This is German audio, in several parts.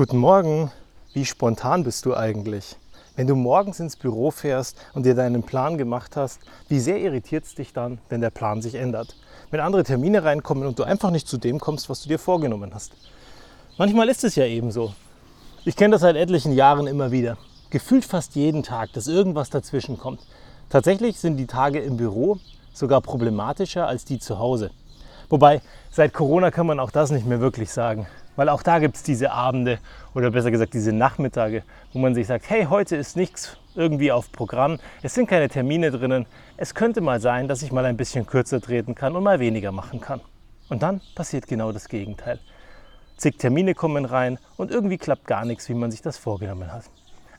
Guten Morgen. Wie spontan bist du eigentlich? Wenn du morgens ins Büro fährst und dir deinen Plan gemacht hast, wie sehr irritiert es dich dann, wenn der Plan sich ändert? Wenn andere Termine reinkommen und du einfach nicht zu dem kommst, was du dir vorgenommen hast. Manchmal ist es ja eben so. Ich kenne das seit etlichen Jahren immer wieder. Gefühlt fast jeden Tag, dass irgendwas dazwischen kommt. Tatsächlich sind die Tage im Büro sogar problematischer als die zu Hause. Wobei, seit Corona kann man auch das nicht mehr wirklich sagen. Weil auch da gibt es diese Abende oder besser gesagt diese Nachmittage, wo man sich sagt, hey, heute ist nichts irgendwie auf Programm, es sind keine Termine drinnen, es könnte mal sein, dass ich mal ein bisschen kürzer treten kann und mal weniger machen kann. Und dann passiert genau das Gegenteil. Zig Termine kommen rein und irgendwie klappt gar nichts, wie man sich das vorgenommen hat.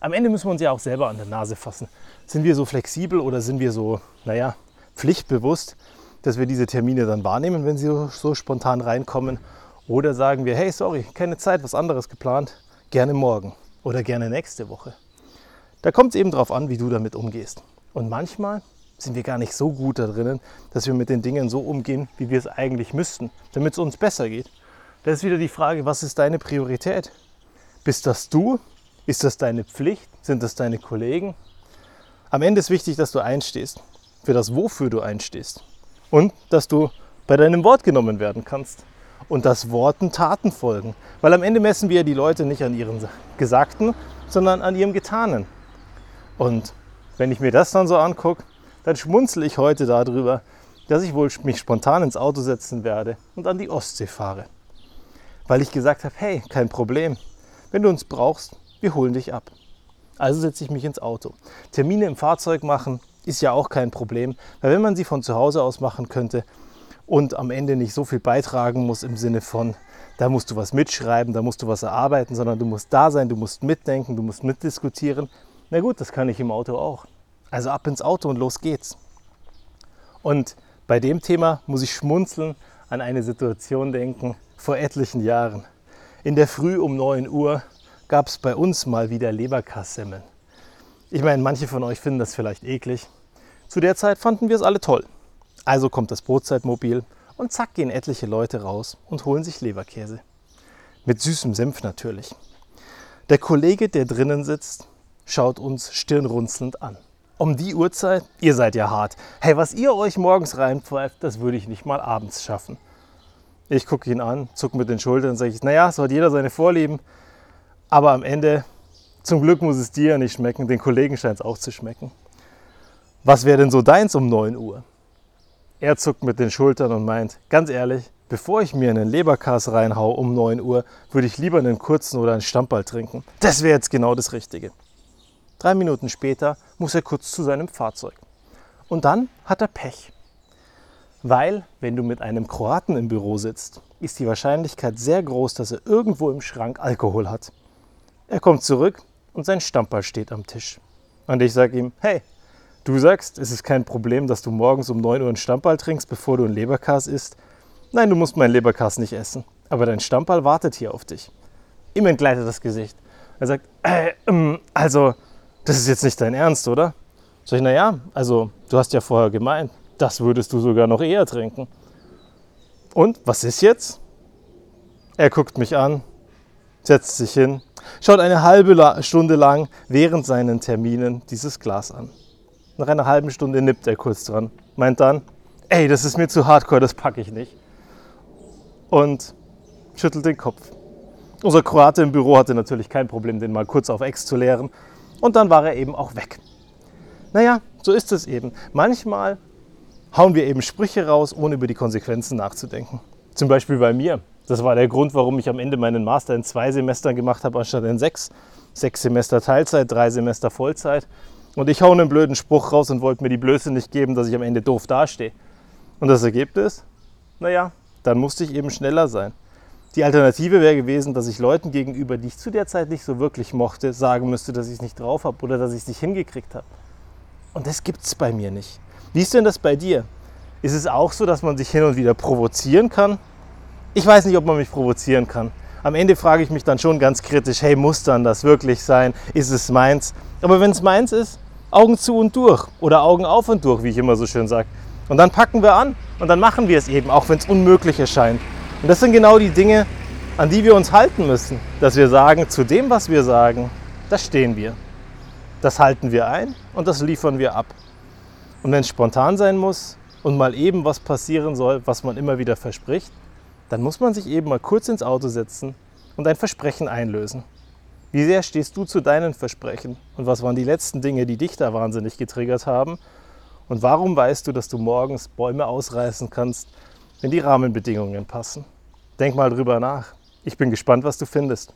Am Ende müssen wir uns ja auch selber an der Nase fassen. Sind wir so flexibel oder sind wir so, naja, pflichtbewusst, dass wir diese Termine dann wahrnehmen, wenn sie so, spontan reinkommen? Oder sagen wir, hey, sorry, keine Zeit, was anderes geplant, gerne morgen oder gerne nächste Woche. Da kommt es eben darauf an, wie du damit umgehst. Und manchmal sind wir gar nicht so gut da drinnen, dass wir mit den Dingen so umgehen, wie wir es eigentlich müssten, damit es uns besser geht. Da ist wieder die Frage, was ist deine Priorität? Bist das du? Ist das deine Pflicht? Sind das deine Kollegen? Am Ende ist wichtig, dass du einstehst, für das Wofür du einstehst und dass du bei deinem Wort genommen werden kannst und dass Worten Taten folgen. Weil am Ende messen wir die Leute nicht an ihren Gesagten, sondern an ihrem Getanen. Und wenn ich mir das dann so angucke, dann schmunzel ich heute darüber, dass ich wohl mich spontan ins Auto setzen werde und an die Ostsee fahre. Weil ich gesagt habe, hey, kein Problem. Wenn du uns brauchst, wir holen dich ab. Also setze ich mich ins Auto. Termine im Fahrzeug machen ist ja auch kein Problem, weil wenn man sie von zu Hause aus machen könnte, und am Ende nicht so viel beitragen muss im Sinne von, da musst du was mitschreiben, da musst du was erarbeiten, sondern du musst da sein, du musst mitdenken, du musst mitdiskutieren. Na gut, das kann ich im Auto auch. Also ab ins Auto und los geht's. Und bei dem Thema muss ich schmunzeln an eine Situation denken vor etlichen Jahren. In der Früh um 9 Uhr gab es bei uns mal wieder Leberkassemmeln. Ich meine, manche von euch finden das vielleicht eklig. Zu der Zeit fanden wir es alle toll. Also kommt das Brotzeitmobil und zack gehen etliche Leute raus und holen sich Leberkäse. Mit süßem Senf natürlich. Der Kollege, der drinnen sitzt, schaut uns stirnrunzelnd an. Um die Uhrzeit? Ihr seid ja hart. Hey, was ihr euch morgens reinpfeift, das würde ich nicht mal abends schaffen. Ich gucke ihn an, zucke mit den Schultern und sage, naja, so hat jeder seine Vorlieben. Aber am Ende, zum Glück muss es dir ja nicht schmecken, den Kollegen scheint es auch zu schmecken. Was wäre denn so deins um 9 Uhr? Er zuckt mit den Schultern und meint, ganz ehrlich, bevor ich mir einen Leberkas reinhau um 9 Uhr, würde ich lieber einen kurzen oder einen Stammball trinken. Das wäre jetzt genau das Richtige. Drei Minuten später muss er kurz zu seinem Fahrzeug. Und dann hat er Pech. Weil, wenn du mit einem Kroaten im Büro sitzt, ist die Wahrscheinlichkeit sehr groß, dass er irgendwo im Schrank Alkohol hat. Er kommt zurück und sein Stammball steht am Tisch. Und ich sage ihm, hey, Du sagst, es ist kein Problem, dass du morgens um 9 Uhr einen Stammball trinkst, bevor du einen Leberkas isst. Nein, du musst meinen Leberkas nicht essen. Aber dein Stammball wartet hier auf dich. Ihm entgleitet das Gesicht. Er sagt, äh, ähm, also, das ist jetzt nicht dein Ernst, oder? Sag ich, naja, also, du hast ja vorher gemeint, das würdest du sogar noch eher trinken. Und, was ist jetzt? Er guckt mich an, setzt sich hin, schaut eine halbe Stunde lang während seinen Terminen dieses Glas an. Nach einer halben Stunde nippt er kurz dran, meint dann, ey, das ist mir zu hardcore, das packe ich nicht. Und schüttelt den Kopf. Unser Kroate im Büro hatte natürlich kein Problem, den mal kurz auf Ex zu leeren. Und dann war er eben auch weg. Naja, so ist es eben. Manchmal hauen wir eben Sprüche raus, ohne über die Konsequenzen nachzudenken. Zum Beispiel bei mir. Das war der Grund, warum ich am Ende meinen Master in zwei Semestern gemacht habe, anstatt in sechs. Sechs Semester Teilzeit, drei Semester Vollzeit. Und ich hau einen blöden Spruch raus und wollte mir die Blöße nicht geben, dass ich am Ende doof dastehe. Und das Ergebnis? Naja, dann musste ich eben schneller sein. Die Alternative wäre gewesen, dass ich Leuten gegenüber, die ich zu der Zeit nicht so wirklich mochte, sagen müsste, dass ich es nicht drauf habe oder dass ich es nicht hingekriegt habe. Und das gibt es bei mir nicht. Wie ist denn das bei dir? Ist es auch so, dass man sich hin und wieder provozieren kann? Ich weiß nicht, ob man mich provozieren kann. Am Ende frage ich mich dann schon ganz kritisch, hey, muss dann das wirklich sein? Ist es meins? Aber wenn es meins ist, Augen zu und durch oder Augen auf und durch, wie ich immer so schön sage. Und dann packen wir an und dann machen wir es eben, auch wenn es unmöglich erscheint. Und das sind genau die Dinge, an die wir uns halten müssen. Dass wir sagen, zu dem, was wir sagen, das stehen wir. Das halten wir ein und das liefern wir ab. Und wenn es spontan sein muss und mal eben was passieren soll, was man immer wieder verspricht, dann muss man sich eben mal kurz ins Auto setzen und ein Versprechen einlösen. Wie sehr stehst du zu deinen Versprechen? Und was waren die letzten Dinge, die dich da wahnsinnig getriggert haben? Und warum weißt du, dass du morgens Bäume ausreißen kannst, wenn die Rahmenbedingungen passen? Denk mal drüber nach. Ich bin gespannt, was du findest.